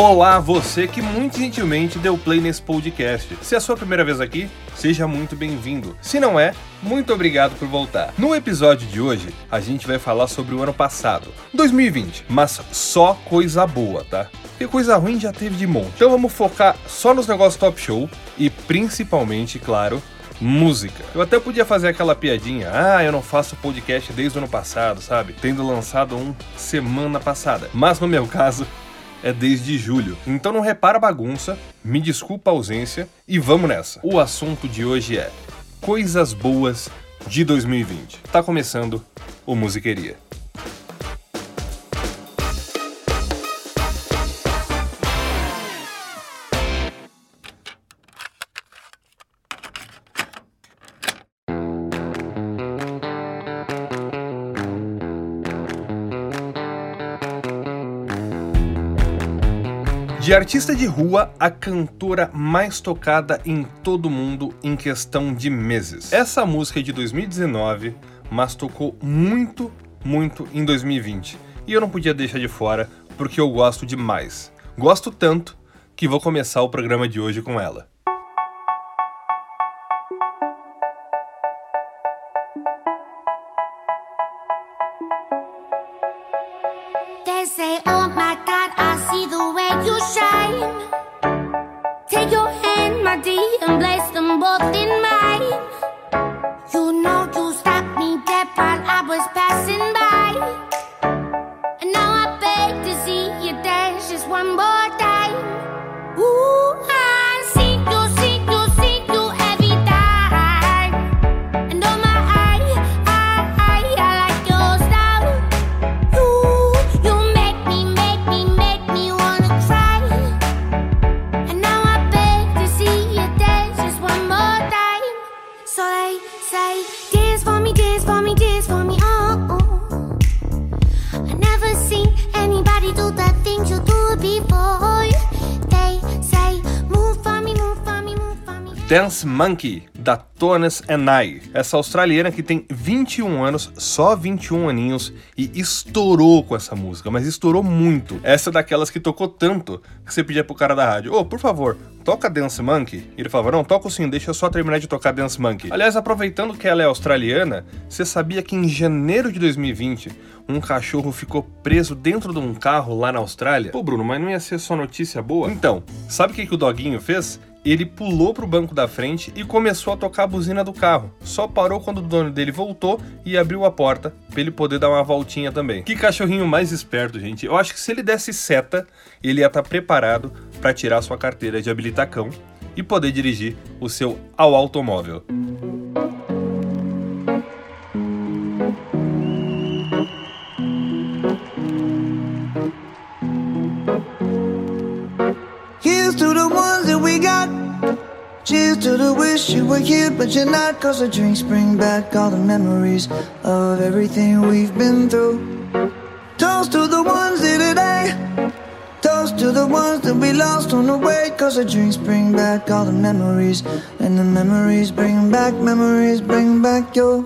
Olá, você que muito gentilmente deu play nesse podcast. Se é a sua primeira vez aqui, seja muito bem-vindo. Se não é, muito obrigado por voltar. No episódio de hoje, a gente vai falar sobre o ano passado, 2020, mas só coisa boa, tá? Porque coisa ruim já teve de monte. Então vamos focar só nos negócios top show e principalmente, claro, música. Eu até podia fazer aquela piadinha, ah, eu não faço podcast desde o ano passado, sabe? Tendo lançado um semana passada. Mas no meu caso, é desde julho. Então não repara a bagunça, me desculpa a ausência e vamos nessa. O assunto de hoje é coisas boas de 2020. Tá começando o Musiqueria. De artista de rua, a cantora mais tocada em todo o mundo em questão de meses. Essa música é de 2019, mas tocou muito, muito em 2020. E eu não podia deixar de fora porque eu gosto demais. Gosto tanto que vou começar o programa de hoje com ela. Dance Monkey, da Tones and I. Essa australiana que tem 21 anos, só 21 aninhos, e estourou com essa música, mas estourou muito. Essa é daquelas que tocou tanto que você pedia pro cara da rádio: Ô, oh, por favor, toca Dance Monkey? E ele falava: Não, toca sim, deixa eu só terminar de tocar Dance Monkey. Aliás, aproveitando que ela é australiana, você sabia que em janeiro de 2020 um cachorro ficou preso dentro de um carro lá na Austrália? Pô, Bruno, mas não ia ser só notícia boa? Então, sabe o que, que o doguinho fez? Ele pulou pro banco da frente e começou a tocar a buzina do carro. Só parou quando o dono dele voltou e abriu a porta para ele poder dar uma voltinha também. Que cachorrinho mais esperto, gente. Eu acho que se ele desse seta, ele ia estar tá preparado para tirar sua carteira de habilitacão e poder dirigir o seu ao automóvel. Were here, but you're not. Cause the drinks bring back all the memories of everything we've been through. Toast to the ones today. Toast to the ones that we lost on the way. Cause the drinks bring back all the memories. And the memories bring back, memories bring back your.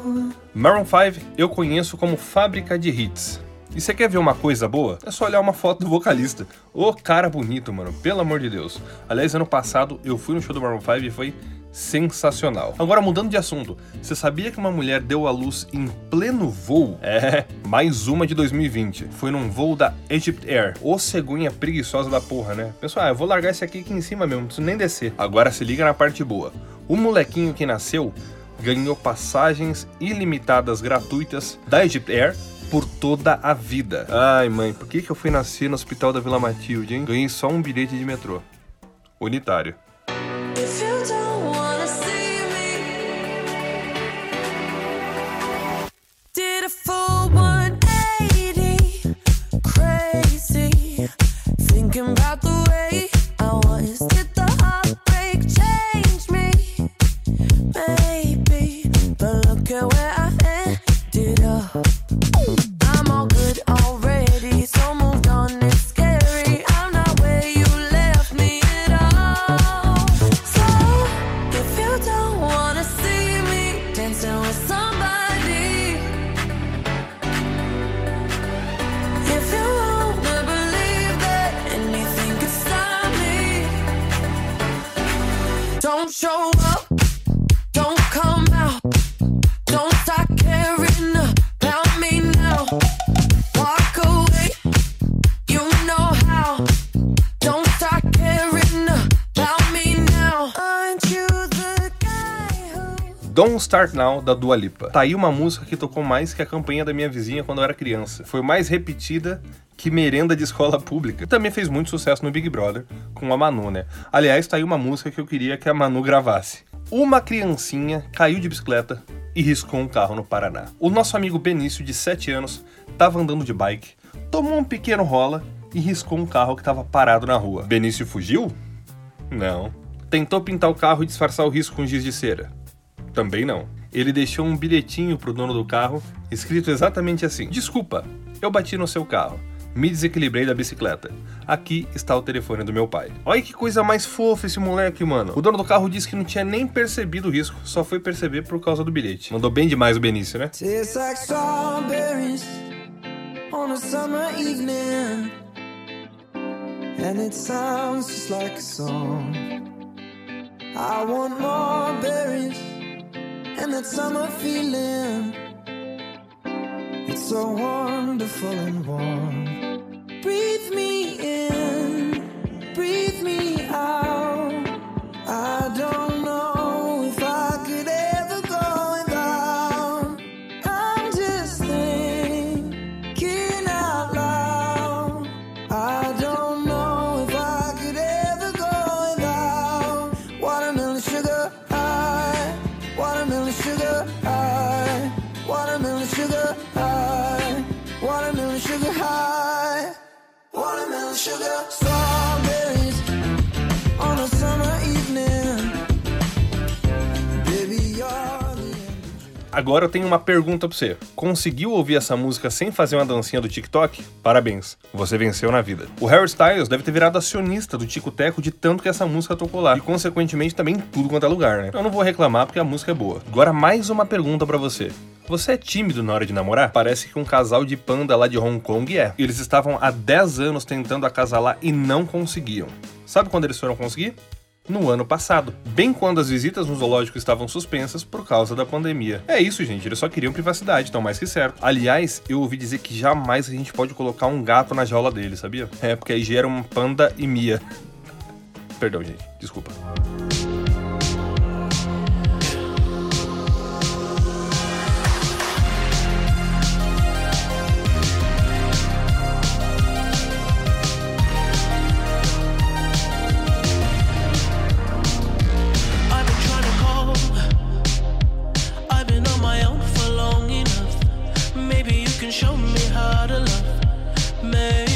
Maroon 5 eu conheço como fábrica de hits. E você quer ver uma coisa boa? É só olhar uma foto do vocalista. Ô cara bonito, mano, pelo amor de Deus. Aliás, ano passado eu fui no show do Maroon 5 e foi sensacional. Agora, mudando de assunto, você sabia que uma mulher deu à luz em pleno voo? É, mais uma de 2020. Foi num voo da Egypt Air. Ô cegonha preguiçosa da porra, né? Pessoal, ah, eu vou largar esse aqui aqui em cima mesmo, não preciso nem descer. Agora se liga na parte boa. O molequinho que nasceu ganhou passagens ilimitadas gratuitas da Egypt Air por toda a vida. Ai, mãe, por que, que eu fui nascer no hospital da Vila Matilde, hein? Ganhei só um bilhete de metrô. Unitário. show up. Uh, Don't Start Now, da Dua Lipa. Tá aí uma música que tocou mais que a campanha da minha vizinha quando eu era criança. Foi mais repetida que merenda de escola pública. Também fez muito sucesso no Big Brother, com a Manu, né? Aliás, tá aí uma música que eu queria que a Manu gravasse. Uma criancinha caiu de bicicleta e riscou um carro no Paraná. O nosso amigo Benício, de 7 anos, estava andando de bike, tomou um pequeno rola e riscou um carro que estava parado na rua. Benício fugiu? Não. Tentou pintar o carro e disfarçar o risco com giz de cera? Também não. Ele deixou um bilhetinho pro dono do carro, escrito exatamente assim: Desculpa, eu bati no seu carro. Me desequilibrei da bicicleta. Aqui está o telefone do meu pai. Olha que coisa mais fofa esse moleque, mano. O dono do carro disse que não tinha nem percebido o risco, só foi perceber por causa do bilhete. Mandou bem demais o Benício, né? Like strawberries on a summer evening. And it sounds just like a song. I want more berries and that summer feeling. It's so wonderful and warm. Breathe Agora eu tenho uma pergunta pra você. Conseguiu ouvir essa música sem fazer uma dancinha do TikTok? Parabéns, você venceu na vida. O Harry Styles deve ter virado acionista do Tico Teco de tanto que essa música tocou lá. E consequentemente também em tudo quanto é lugar, né? Eu não vou reclamar porque a música é boa. Agora mais uma pergunta para você. Você é tímido na hora de namorar? Parece que um casal de panda lá de Hong Kong é. Eles estavam há 10 anos tentando acasalar e não conseguiam. Sabe quando eles foram conseguir? no ano passado, bem quando as visitas no zoológico estavam suspensas por causa da pandemia. É isso, gente, eles só queriam privacidade, então mais que certo. Aliás, eu ouvi dizer que jamais a gente pode colocar um gato na jaula dele, sabia? É, porque aí gera um panda e Mia. Perdão, gente, desculpa. show me how to love. Maybe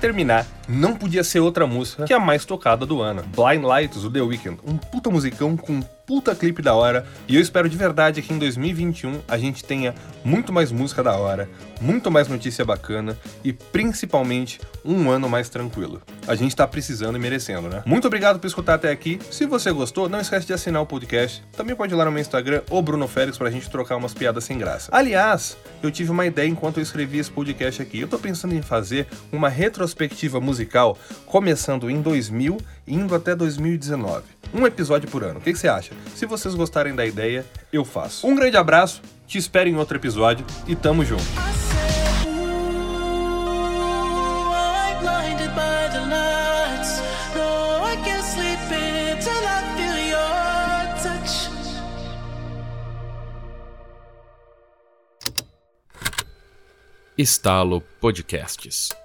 terminar, não podia ser outra música que a mais tocada do ano. Blind Lights, do The Weeknd, um puta musicão com puta clipe da hora. E eu espero de verdade que em 2021 a gente tenha muito mais música da hora, muito mais notícia bacana e principalmente um ano mais tranquilo. A gente tá precisando e merecendo, né? Muito obrigado por escutar até aqui. Se você gostou, não esquece de assinar o podcast. Também pode ir lá no meu Instagram, ou Bruno Félix, pra gente trocar umas piadas sem graça. Aliás, eu tive uma ideia enquanto eu escrevi esse podcast aqui. Eu tô pensando em fazer uma retrospectiva musical começando em 2000 e indo até 2019 um episódio por ano. O que, que você acha? Se vocês gostarem da ideia, eu faço. Um grande abraço, te espero em outro episódio e tamo junto. Estalo Podcasts.